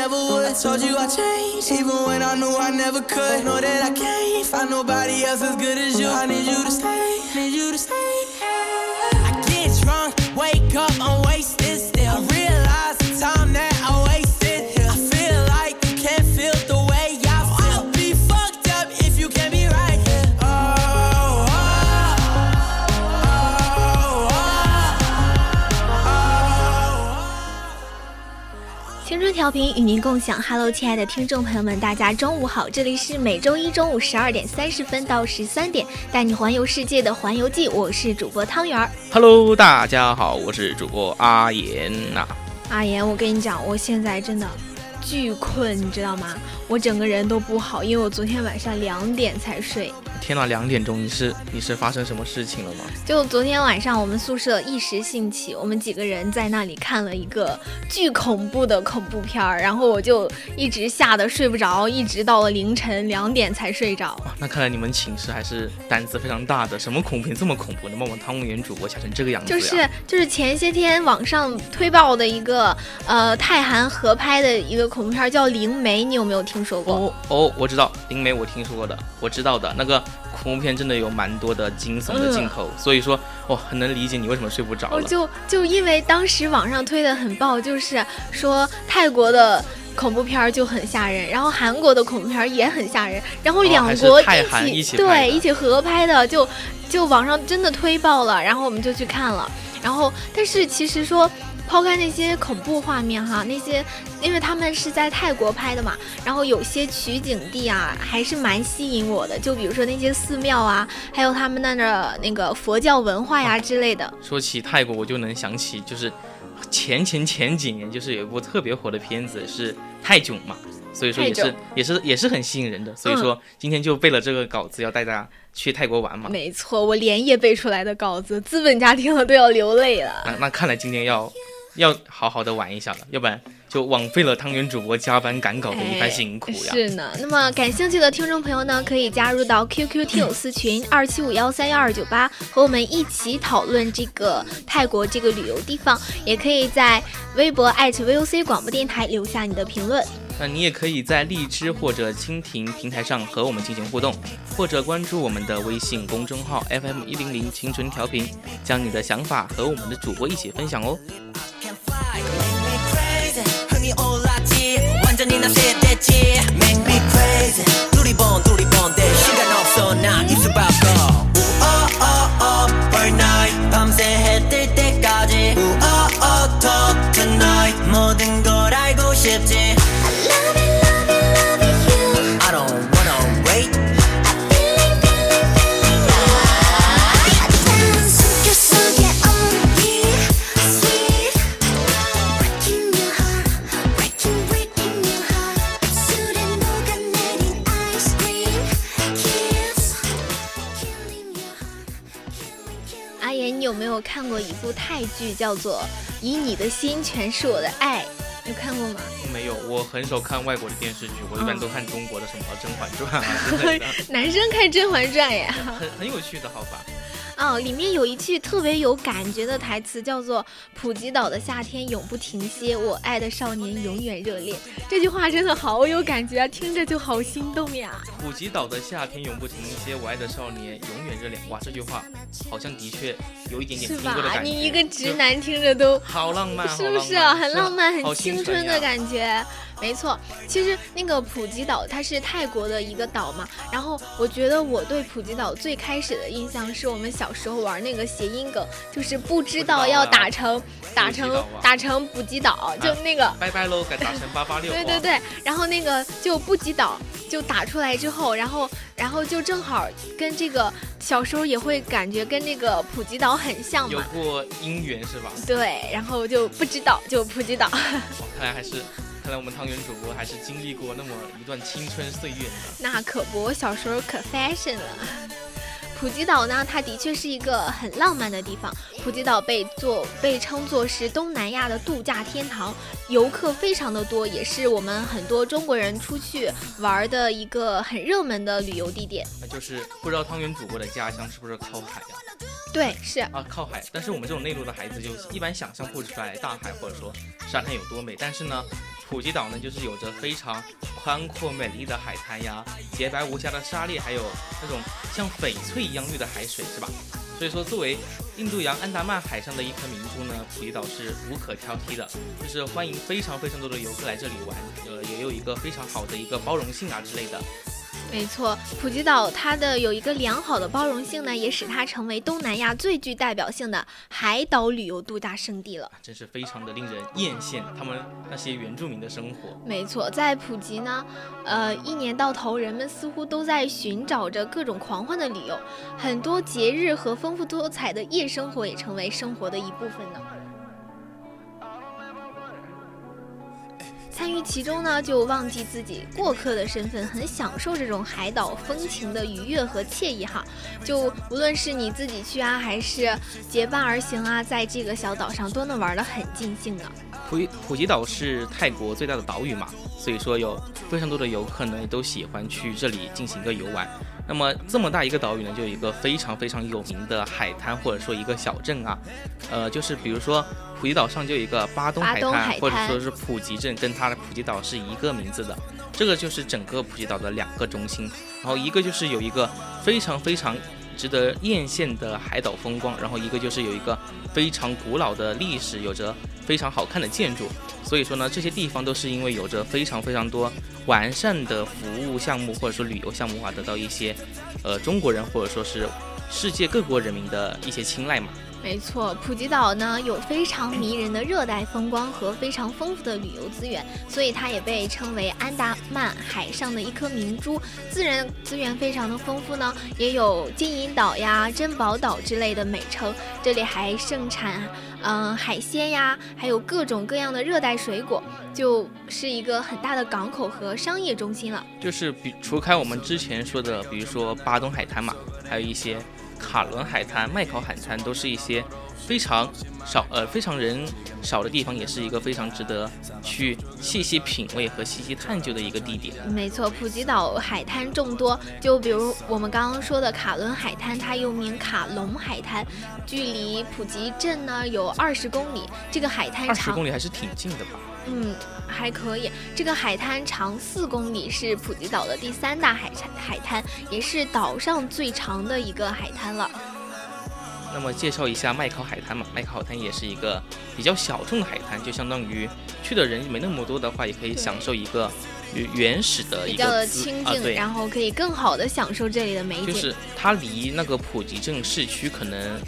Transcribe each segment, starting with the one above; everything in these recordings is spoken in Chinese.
Never would. Told you I changed, even when I knew I never could. Know that I can't find nobody else as good as you. I need you to stay, need you to stay. Oh. 与您共享，Hello，亲爱的听众朋友们，大家中午好，这里是每周一中午十二点三十分到十三点带你环游世界的环游记，我是主播汤圆儿。Hello，大家好，我是主播阿言呐、阿言，我跟你讲，我现在真的巨困，你知道吗？我整个人都不好，因为我昨天晚上两点才睡。天呐，两点钟，你是你是发生什么事情了吗？就昨天晚上，我们宿舍一时兴起，我们几个人在那里看了一个巨恐怖的恐怖片儿，然后我就一直吓得睡不着，一直到了凌晨两点才睡着。哇，那看来你们寝室还是胆子非常大的，什么恐怖片这么恐怖，能把我们汤圆主播吓成这个样子？就是就是前些天网上推爆的一个呃泰韩合拍的一个恐怖片叫《灵媒》，你有没有听说过？哦哦，我知道灵媒，我听说过的，我知道的那个恐怖片真的有蛮多的惊悚的镜头，所以说我很能理解你为什么睡不着了。哦就就因为当时网上推的很爆，就是说泰国的。恐怖片就很吓人，然后韩国的恐怖片也很吓人，然后两国一起对一起合拍的，就就网上真的推爆了，然后我们就去看了，然后但是其实说抛开那些恐怖画面哈，那些因为他们是在泰国拍的嘛，然后有些取景地啊还是蛮吸引我的，就比如说那些寺庙啊，还有他们那的那个佛教文化呀之类的。说起泰国，我就能想起就是前前前几年，就是有一部特别火的片子是泰囧嘛，所以说也是也是也是很吸引人的。所以说今天就背了这个稿子，要带大家去泰国玩嘛。没错，我连夜背出来的稿子，资本家听了都要流泪了。那那看来今天要要好好的玩一下了，要不然就枉费了汤圆主播加班赶稿的一番辛苦呀。哎是呢，那么感兴趣的听众朋友呢，可以加入到 QQ 听友私群二七五幺三幺二九八，和我们一起讨论这个泰国这个旅游地方，也可以在微博 @VOC 广播电台留下你的评论。那你也可以在荔枝或者蜻蜓平台上和我们进行互动，或者关注我们的微信公众号 FM 一零零青春调频，将你的想法和我们的主播一起分享哦。剧，叫做《以你的心诠释我的爱》？有看过吗？没有，我很少看外国的电视剧，我一般都看中国的什么《甄嬛传》啊之类的，男生看《甄嬛传》呀。很很有趣的，好吧？哦，里面有一句特别有感觉的台词，叫做“普吉岛的夏天永不停歇，我爱的少年永远热烈”。这句话真的好有感觉啊，听着就好心动呀。普吉岛的夏天永不停歇，我爱的少年永远热恋。哇，这句话好像的确有一点点是吧？听过的感觉。你一个直男听着都好浪漫，是不是好很浪漫、很青春春的感觉？没错，其实那个普吉岛它是泰国的一个岛嘛，然后我觉得我对普吉岛最开始的印象是我们小时候玩那个谐音梗，就是不知道要打成打成打成普吉岛，就那个拜拜喽，改打成八八六。对对对，然后那个就不吉岛就打出来之后，然后然后就正好跟这个小时候也会感觉跟那个普吉岛很像嘛，有过姻缘是吧？对，然后就不知道就普吉岛。看来还是。看来我们汤圆主播还是经历过那么一段青春岁月的。那可不，我小时候可 fashion 了。普吉岛呢，它的确是一个很浪漫的地方。普吉岛被做被称作是东南亚的度假天堂，游客非常的多，也是我们很多中国人出去玩的一个很热门的旅游地点。那就是不知道汤圆主播的家乡是不是靠海呀？对，是啊，靠海。但是我们这种内陆的孩子就一般想象不出来大海或者说沙滩有多美。但是呢。普吉岛呢，就是有着非常宽阔美丽的海滩呀，洁白无瑕的沙粒，还有那种像翡翠一样绿的海水，是吧？所以说，作为印度洋安达曼海上的一颗明珠呢，普吉岛是无可挑剔的，就是欢迎非常非常多的游客来这里玩，呃，也有一个非常好的一个包容性啊之类的。没错，普吉岛它的有一个良好的包容性呢，也使它成为东南亚最具代表性的海岛旅游度假胜地了。真是非常的令人艳羡，他们那些原住民的生活。没错，在普吉呢，呃，一年到头人们似乎都在寻找着各种狂欢的理由，很多节日和丰富多彩的夜生活也成为生活的一部分呢。参与其中呢，就忘记自己过客的身份，很享受这种海岛风情的愉悦和惬意哈。就无论是你自己去啊，还是结伴而行啊，在这个小岛上都能玩得很尽兴的。普普吉岛是泰国最大的岛屿嘛，所以说有非常多的游客呢，都喜欢去这里进行一个游玩。那么这么大一个岛屿呢，就有一个非常非常有名的海滩，或者说一个小镇啊，呃，就是比如说普吉岛上就有一个巴东海滩，或者说是普吉镇，跟它的普吉岛是一个名字的。这个就是整个普吉岛的两个中心，然后一个就是有一个非常非常值得艳羡的海岛风光，然后一个就是有一个非常古老的历史，有着非常好看的建筑。所以说呢，这些地方都是因为有着非常非常多完善的服务项目或者说旅游项目啊，得到一些呃中国人或者说是世界各国人民的一些青睐嘛。没错，普吉岛呢有非常迷人的热带风光和非常丰富的旅游资源，所以它也被称为安达曼海上的一颗明珠。自然资源非常的丰富呢，也有金银岛呀、珍宝岛之类的美称。这里还盛产嗯海鲜呀，还有各种各样的热带水果，就是一个很大的港口和商业中心了。就是比除开我们之前说的，比如说巴东海滩嘛，还有一些。卡伦海滩、麦考海滩都是一些非常少呃非常人少的地方，也是一个非常值得去细细品味和细细探究的一个地点。没错，普吉岛海滩众多，就比如我们刚刚说的卡伦海滩，它又名卡隆海滩，距离普吉镇呢有二十公里。这个海滩长二十公里还是挺近的吧？嗯，还可以。这个海滩长四公里，是普吉岛的第三大海滩海滩，也是岛上最长的一个海滩了。那么介绍一下麦考海滩嘛，麦考海滩也是一个比较小众的海滩，就相当于去的人没那么多的话，也可以享受一个原始的一个清静，然后可以更好的享受这里的美景。就是它离那个普吉镇市区可能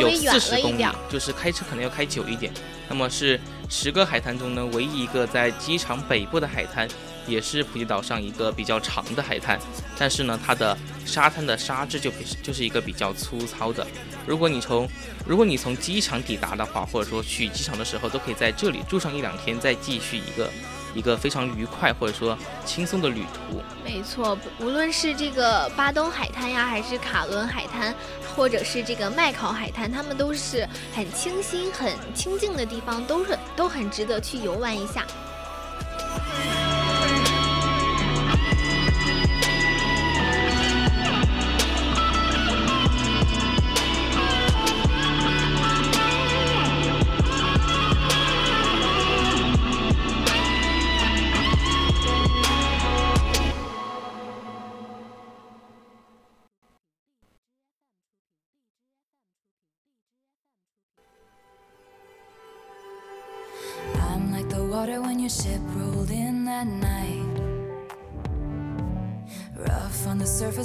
有四十公里，就是开车可能要开久一点。那么是十个海滩中呢，唯一一个在机场北部的海滩。也是普吉岛上一个比较长的海滩，但是呢，它的沙滩的沙质就比就是一个比较粗糙的。如果你从如果你从机场抵达的话，或者说去机场的时候，都可以在这里住上一两天，再继续一个一个非常愉快或者说轻松的旅途。没错，无论是这个巴东海滩呀，还是卡伦海滩，或者是这个麦考海滩，他们都是很清新、很清静的地方，都是都很值得去游玩一下。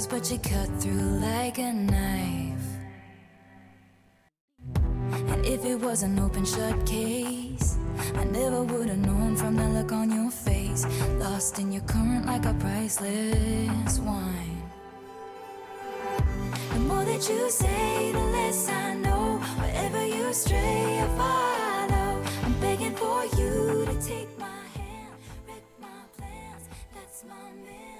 But you cut through like a knife. And if it was an open shut case, I never would have known from the look on your face. Lost in your current like a priceless wine. The more that you say, the less I know. Wherever you stray, I follow. I'm begging for you to take my hand, wreck my plans. That's my man.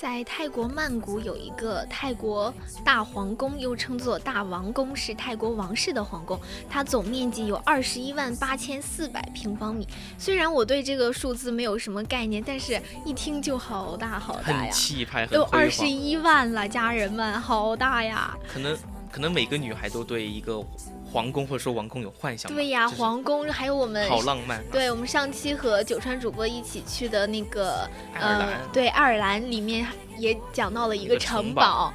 在泰国曼谷有一个泰国大皇宫，又称作大王宫，是泰国王室的皇宫。它总面积有二十一万八千四百平方米。虽然我对这个数字没有什么概念，但是一听就好大好大很呀，气派，很都。二十一万了，家人们，好大呀！可能可能每个女孩都对一个皇宫或者说王宫有幻想。对呀，就是皇宫还有我们好浪漫、啊。对我们上期和九川主播一起去的那个爱尔兰呃，对爱尔兰里面也讲到了一一个个城城堡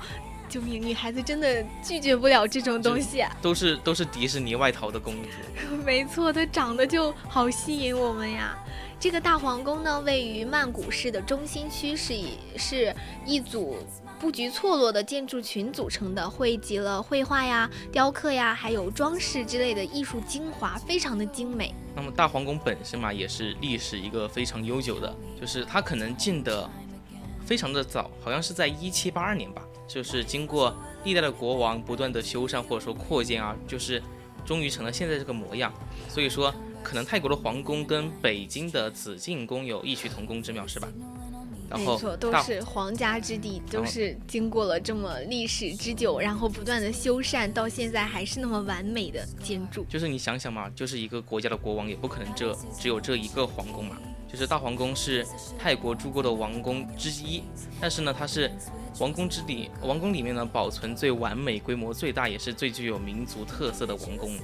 救命！女孩子真的拒绝不了这种东西、啊。都是都是迪士尼外逃的公主。没错，她长得就好吸引我们呀。这个大皇宫呢，位于曼谷市的中心区，是以是一组布局错落的建筑群组成的，汇集了绘画呀、雕刻呀，还有装饰之类的艺术精华，非常的精美。那么大皇宫本身嘛，也是历史一个非常悠久的，就是它可能建的非常的早，好像是在一七八二年吧，就是经过历代的国王不断的修缮或者说扩建啊，就是终于成了现在这个模样。所以说，可能泰国的皇宫跟北京的紫禁宫有异曲同工之妙，是吧？然后没错，都是皇家之地，都是经过了这么历史之久，然后不断的修缮，到现在还是那么完美的建筑。就是你想想嘛，就是一个国家的国王，也不可能这只有这一个皇宫嘛。就是大皇宫是泰国诸国的王宫之一，但是呢，它是王宫之地，王宫里面呢保存最完美、规模最大，也是最具有民族特色的王宫。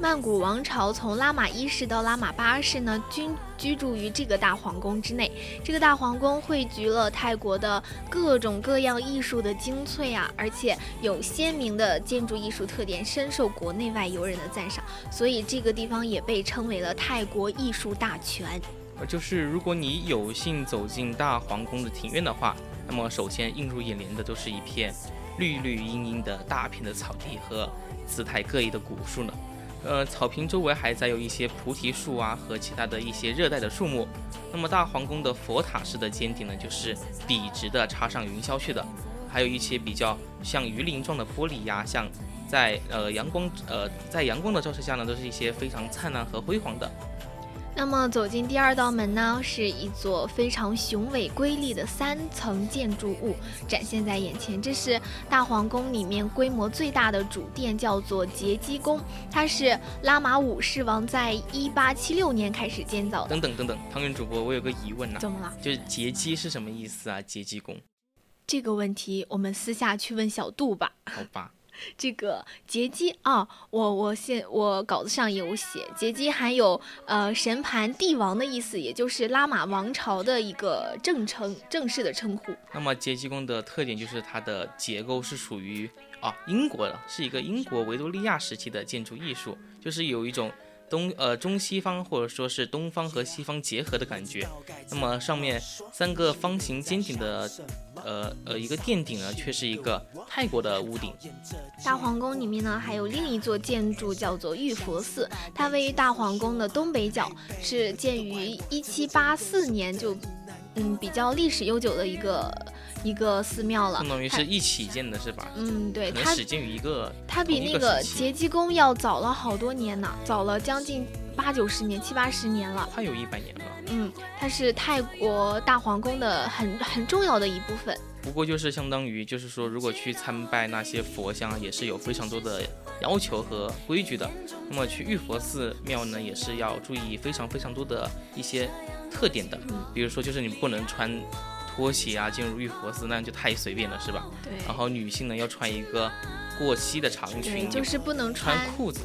曼谷王朝从拉玛一世到拉玛八世呢，均居住于这个大皇宫之内。这个大皇宫汇聚了泰国的各种各样艺术的精粹啊，而且有鲜明的建筑艺术特点，深受国内外游人的赞赏。所以这个地方也被称为了泰国艺术大全。呃，就是如果你有幸走进大皇宫的庭院的话，那么首先映入眼帘的都是一片绿绿茵茵的大片的草地和姿态各异的古树呢。呃，草坪周围还栽有一些菩提树啊和其他的一些热带的树木。那么大皇宫的佛塔式的尖顶呢，就是笔直的插上云霄去的，还有一些比较像鱼鳞状的玻璃呀，像在呃阳光呃在阳光的照射下呢，都是一些非常灿烂和辉煌的。那么走进第二道门呢，是一座非常雄伟瑰丽的三层建筑物展现在眼前。这是大皇宫里面规模最大的主殿，叫做杰基宫。它是拉玛五世王在一八七六年开始建造的。等等等等，汤圆主播，我有个疑问呐、怎么了？就是杰基是什么意思啊？杰基宫，这个问题我们私下去问小杜吧。好吧，这个杰基啊，我我现我稿子上有写，杰基还有呃神盘帝王的意思，也就是拉玛王朝的一个正称正式的称呼。那么杰基宫的特点就是它的结构是属于啊英国的，是一个英国维多利亚时期的建筑艺术，就是有一种东呃中西方或者说是东方和西方结合的感觉。那么上面三个方形尖顶的呃呃一个殿顶呢，却是一个泰国的屋顶。大皇宫里面呢，还有另一座建筑叫做玉佛寺，它位于大皇宫的东北角，是建于一七八四年，就嗯比较历史悠久的一个一个寺庙了相。当于是一起建的是吧？嗯，对它始建于一个它比那个时期结基宫要早了好多年呢，早了将近八九十年、七八十年了。它有一百年了。嗯，它是泰国大皇宫的很很重要的一部分。不过就是相当于，就是说，如果去参拜那些佛像啊，也是有非常多的要求和规矩的。那么去玉佛寺庙呢，也是要注意非常非常多的一些特点的。比如说，就是你不能穿拖鞋啊进入玉佛寺，那样就太随便了，是吧？对然后女性呢，要穿一个过膝的长，裙，就是不能穿穿裤子，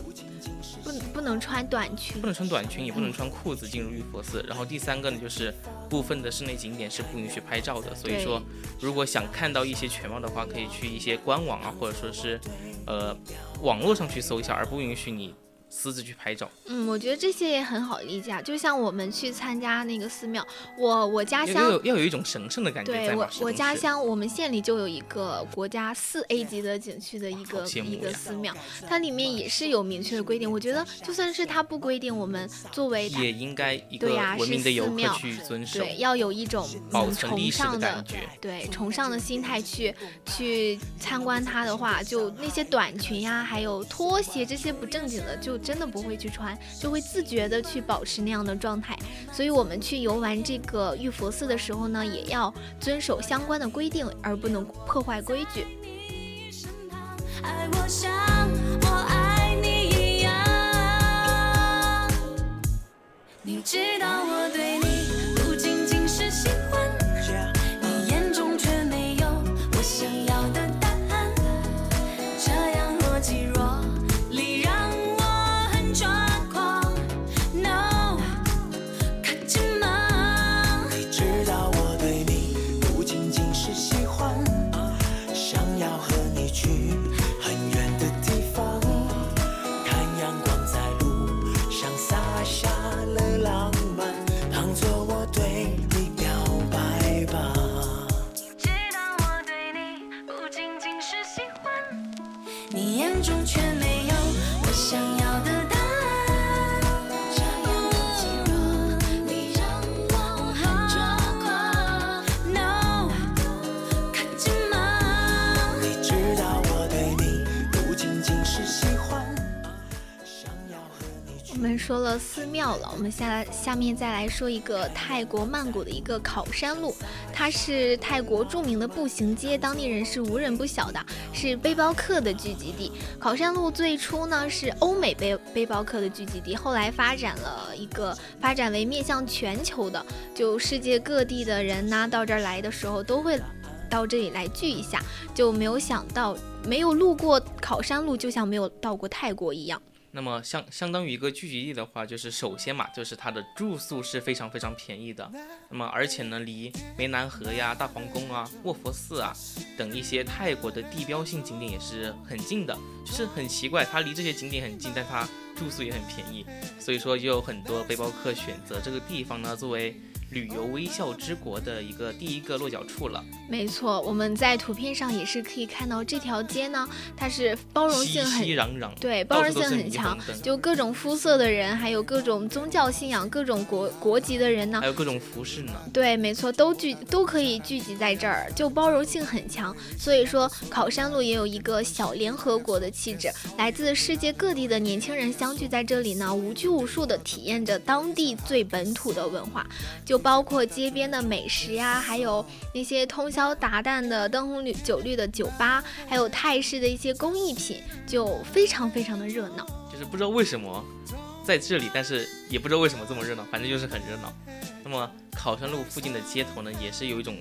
不不能穿短裙不。能穿短裙，也不能穿裤子进入玉佛寺。然后第三个呢，就是部分的室内景点是不允许拍照的。所以说，如果想看到一些全貌的话，可以去一些官网啊，或者说是呃网络上去搜一下，而不允许你私自去拍照，嗯，我觉得这些也很好理解啊。就像我们去参加那个寺庙，我我家乡要有要有一种神圣的感觉对我我家乡我们县里就有一个国家四 A 级的景区的一个一个寺庙，它里面也是有明确的规定。我觉得就算是它不规定，我们作为也应该一个对呀文明的游客是寺庙去遵守，对要有一种崇存历史的感觉。对崇尚的心态去去参观它的话，就那些短裙呀，还有拖鞋这些不正经的，就真的不会去穿，就会自觉的去保持那样的状态。所以我们去游玩这个玉佛寺的时候呢，也要遵守相关的规定，而不能破坏规矩。爱我像我爱说了寺庙了，我们下来下面再来说一个泰国曼谷的一个考山路，它是泰国著名的步行街，当地人是无人不晓的，是背包客的聚集地。考山路最初呢是欧美背背包客的聚集地，后来发展了一个发展为面向全球的，就世界各地的人呢到这儿来的时候都会到这里来聚一下，就没有想到没有路过考山路，就像没有到过泰国一样。那么相相当于一个聚集地的话，就是首先嘛，就是它的住宿是非常非常便宜的。那么而且呢，离湄南河呀、大皇宫啊、卧佛寺啊等一些泰国的地标性景点也是很近的。就是很奇怪，它离这些景点很近，但它住宿也很便宜，所以说就有很多背包客选择这个地方呢作为旅游微笑之国的一个第一个落脚处了。没错，我们在图片上也是可以看到这条街呢，它是包容性很熙攘攘，对，包容性很强，就各种肤色的人，还有各种宗教信仰、各种国国籍的人呢还，有各种服饰呢。对，没错，都聚都可以聚集在这儿，就包容性很强。所以说，考山路也有一个小联合国的气质，来自世界各地的年轻人相聚在这里呢，无拘无束地体验着当地最本土的文化，就包括街边的美食呀，还有那些通宵达旦的灯红酒绿的酒吧，还有泰式的一些工艺品，就非常非常的热闹。就是不知道为什么在这里，但是也不知道为什么这么热闹，反正就是很热闹。那么考山路附近的街头呢，也是有一种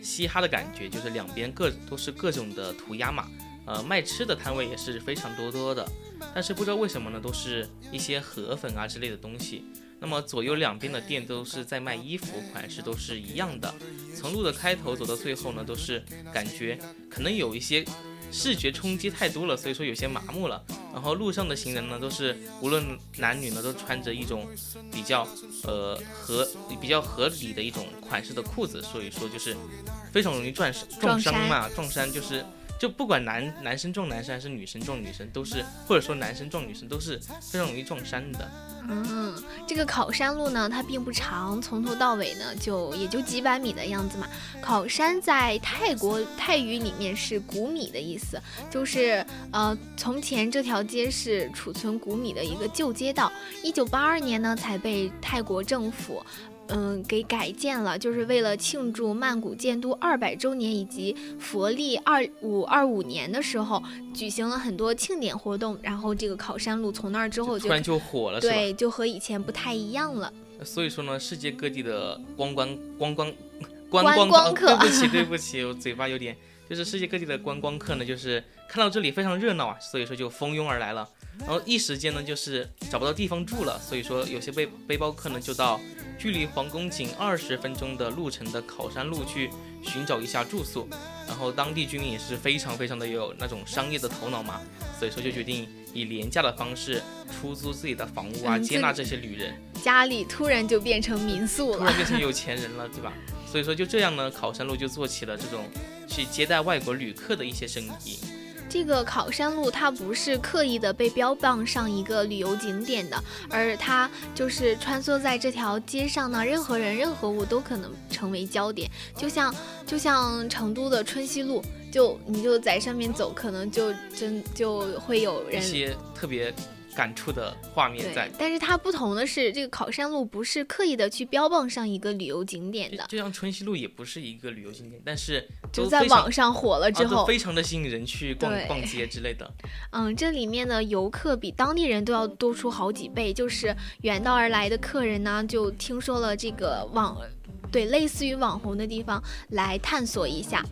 嘻哈的感觉，就是两边各都是各种的涂鸦嘛，呃，卖吃的摊位也是非常多多的。但是不知道为什么呢，都是一些河粉啊之类的东西。那么左右两边的店都是在卖衣服，款式都是一样的。从路的开头走到最后呢，都是感觉可能有一些视觉冲击太多了，所以说有些麻木了。然后路上的行人呢，都是无论男女呢，都穿着一种比较呃合比较合理的一种款式的裤子，所以说就是非常容易撞撞伤嘛，撞衫就是。就不管男男生撞男生还是女生撞女生，都是或者说男生撞女生都是非常容易撞衫的。嗯，这个考山路呢，它并不长，从头到尾呢，就也就几百米的样子嘛。考山在泰国泰语里面是谷米的意思，就是呃，从前这条街是储存谷米的一个旧街道，一九八二年呢才被泰国政府。嗯，给改建了，就是为了庆祝曼谷建都二百周年以及佛历二五二五年的时候，举行了很多庆典活动。然后这个考山路从那儿之后就突然就火了，对，就和以前不太一样了。所以说呢，世界各地的观光观光观观光客哦对不起对不起，我嘴巴有点，就是世界各地的观光客呢，就是看到这里非常热闹啊，所以说就蜂拥而来了。然后一时间呢，就是找不到地方住了，所以说有些背背包客呢，就到距离皇宫仅二十分钟的路程的考山路去寻找一下住宿。然后当地居民也是非常非常的有那种商业的头脑嘛，所以说就决定以廉价的方式出租自己的房屋啊，嗯接纳这些旅人，家里突然就变成民宿了突然。变成有钱人了，对吧？所以说就这样呢，考山路就做起了这种去接待外国旅客的一些生意。这个考山路它不是刻意的被标榜上一个旅游景点的，而它就是穿梭在这条街上呢，任何人、任何物都可能成为焦点。就像就像成都的春熙路，就你就在上面走，可能就真就会有人一些特别感触的画面在。。但是它不同的是，这个考山路不是刻意的去标榜上一个旅游景点的，就就像春熙路也不是一个旅游景点，但是就在网上火了之后，非常的吸引人去逛逛街之类的。嗯，这里面的游客比当地人都要多出好几倍，就是远道而来的客人呢，就听说了这个网，对，类似于网红的地方来探索一下。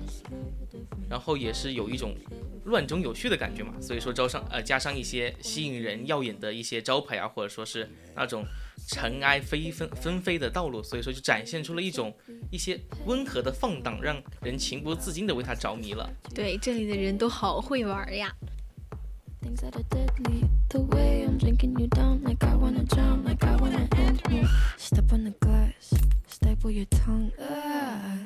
然后也是有一种乱中有序的感觉嘛，所以说招商呃加上一些吸引人耀眼的一些招牌啊，或者说是那种尘埃飞纷纷飞的道路，所以说就展现出了一种一些温和的放荡，让人情不自禁的为它着迷了。对，这里的人都好会玩呀。Things that are deadly. The way I'm drinking you down, like I wanna drown, like I wanna end me. Step on the glass, staple your tongue. Ah,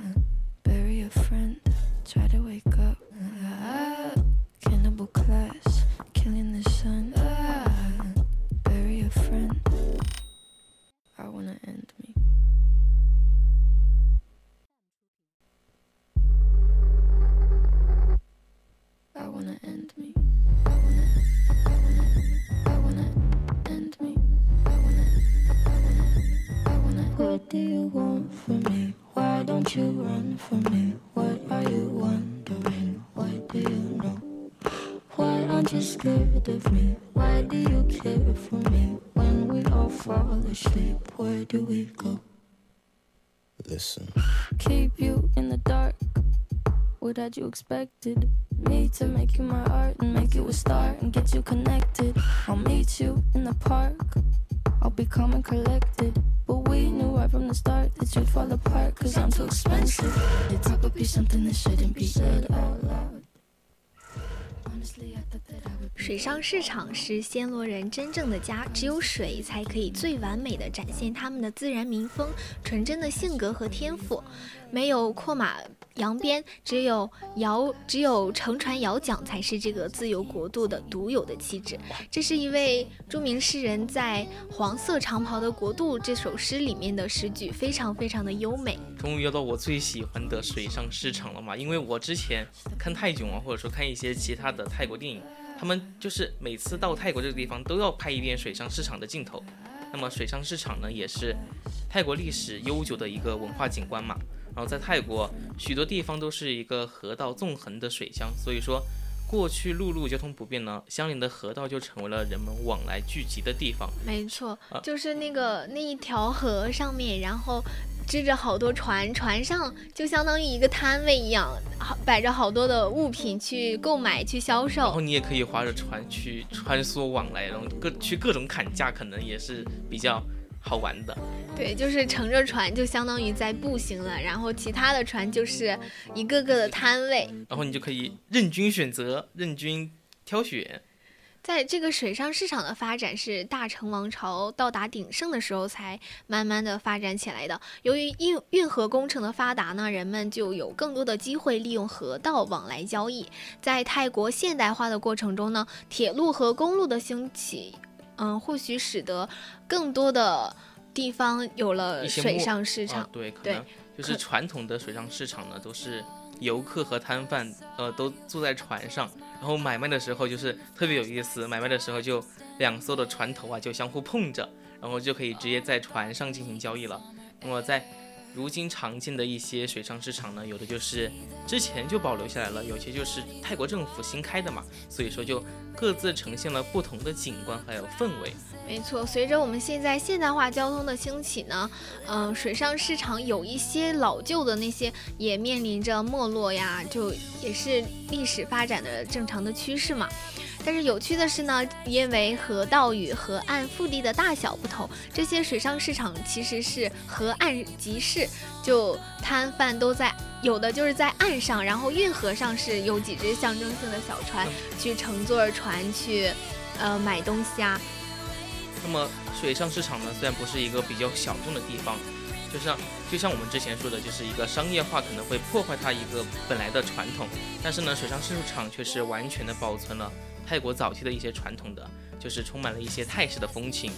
don't you run from me? What are you wondering? What do you know? Why aren't you scared of me? Why do you care for me? When we all fall asleep, where do we go? Listen. keep you in the dark. What had you expected? Me to make you my art and make you a star and get you connected. I'll meet you in the park. I'll be calm and collected. But we knew right from the start that you'd fall apart cause I'm too expensive. It's probably be something that shouldn't be said out loud. Honestly, I thought that I would. 水上市场是暹罗人真正的家，只有水才可以最完美的展现他们的自然民风、纯真的性格和天赋。没有阔马扬鞭，只有摇，只有乘船摇桨，才是这个自由国度的独有的气质。这是一位著名诗人在《黄色长袍的国度》这首诗里面的诗句，非常非常的优美。终于要到我最喜欢的水上市场了嘛，因为我之前看泰囧啊，或者说看一些其他的泰国电影，他们就是每次到泰国这个地方都要拍一遍水上市场的镜头。那么水上市场呢，也是泰国历史悠久的一个文化景观嘛。然后在泰国许多地方都是一个河道纵横的水乡，所以说过去陆路交通不便呢，相邻的河道就成为了人们往来聚集的地方。没错啊，就是那个那一条河上面，然后支着好多船，船上就相当于一个摊位一样，好摆着好多的物品去购买、去销售然后。你也可以划着船去穿梭往来，然后各去各种砍价，可能也是比较好玩的。对，就是乘着船就相当于在步行了，然后其他的船就是一个个的摊位。然后你就可以任君选择，任君挑选。在这个水上市场的发展是大成王朝到达鼎盛的时候才慢慢的发展起来的。由于运运河工程的发达呢，人们就有更多的机会利用河道往来交易。在泰国现代化的过程中呢，铁路和公路的兴起，嗯，或许使得更多的地方有了水上市场。啊，对，可对能就是传统的水上市场呢，都是游客和摊贩呃都坐在船上，然后买卖的时候就是特别有意思，买卖的时候就两艘的船头啊就相互碰着，然后就可以直接在船上进行交易了。那么在如今常见的一些水上市场呢，有的就是之前就保留下来了，有些就是泰国政府新开的嘛，所以说就各自呈现了不同的景观还有氛围。没错，随着我们现在现代化交通的兴起呢，嗯、水上市场有一些老旧的那些也面临着没落呀，就也是历史发展的正常的趋势嘛。但是有趣的是呢，因为河道与河岸腹地的大小不同，这些水上市场其实是河岸集市，就摊贩都在，有的就是在岸上，然后运河上是有几只象征性的小船，去乘坐着船去，呃，买东西啊。那么水上市场呢，虽然不是一个比较小众的地方，就像就像我们之前说的，就是一个商业化可能会破坏它一个本来的传统，但是呢，水上市场却是完全的保存了泰国早期的一些传统的，就是充满了一些泰式的风情。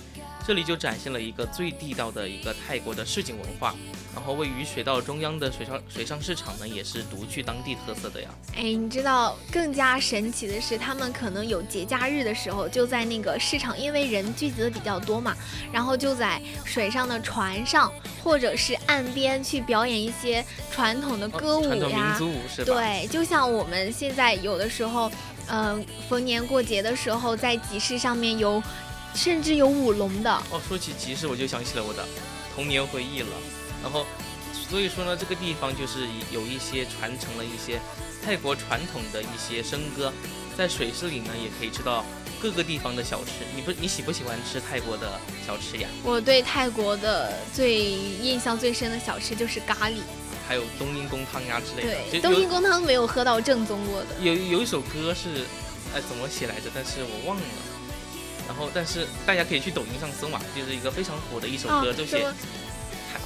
这里就展现了一个最地道的一个泰国的市井文化。然后位于水道中央的水上水上市场呢，也是独具当地特色的呀。哎，你知道更加神奇的是，他们可能有节假日的时候，就在那个市场，因为人聚集的比较多嘛，然后就在水上的船上或者是岸边去表演一些传统的歌舞传统民。族舞是吧？对，就像我们现在有的时候，嗯、逢年过节的时候，在集市上面有，甚至有舞龙的。哦，说起集市，我就想起了我的童年回忆了。然后，所以说呢，这个地方就是有一些传承了一些泰国传统的一些笙歌，在水市里呢也可以吃到各个地方的小吃。你不你喜不喜欢吃泰国的小吃呀？我对泰国的最印象最深的小吃就是咖喱，还有冬阴功汤呀之类的。对，冬阴功汤没有喝到正宗过的。有有一首歌是，哎怎么写来着？但是我忘了。然后，但是大家可以去抖音上搜嘛，就是一个非常火的一首歌，就写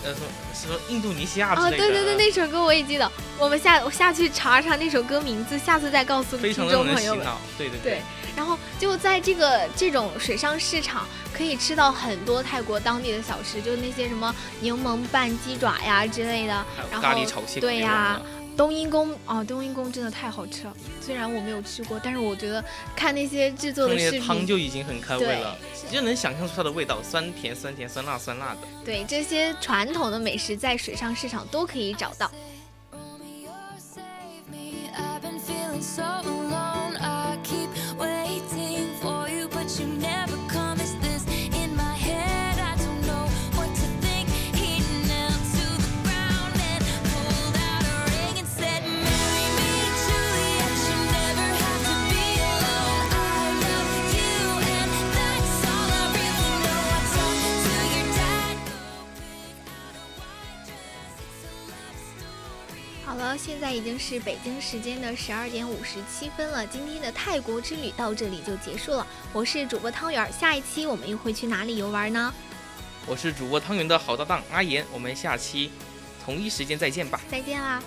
呃什么什么印度尼西亚之啊，类的。对对对，那首歌我也记得。我们下我下去查查那首歌名字，下次再告诉听众朋友们。对对对，然后就在这个这种水上市场，可以吃到很多泰国当地的小吃，就那些什么柠檬拌鸡爪呀之类的。然后咖喱炒蟹。对呀呀、冬阴功啊，冬阴功真的太好吃了。虽然我没有吃过，但是我觉得看那些制作的视那些汤频，就已经很开胃了，就能想象出它的味道，酸甜酸甜酸辣酸辣的。对这些传统的美食，在水上市场都可以找到。了，现在已经是北京时间的十二点五十七分了，今天的泰国之旅到这里就结束了。我是主播汤圆儿，下一期我们又会去哪里游玩呢？我是主播汤圆的好搭档阿言，我们下期同一时间再见吧。再见啦！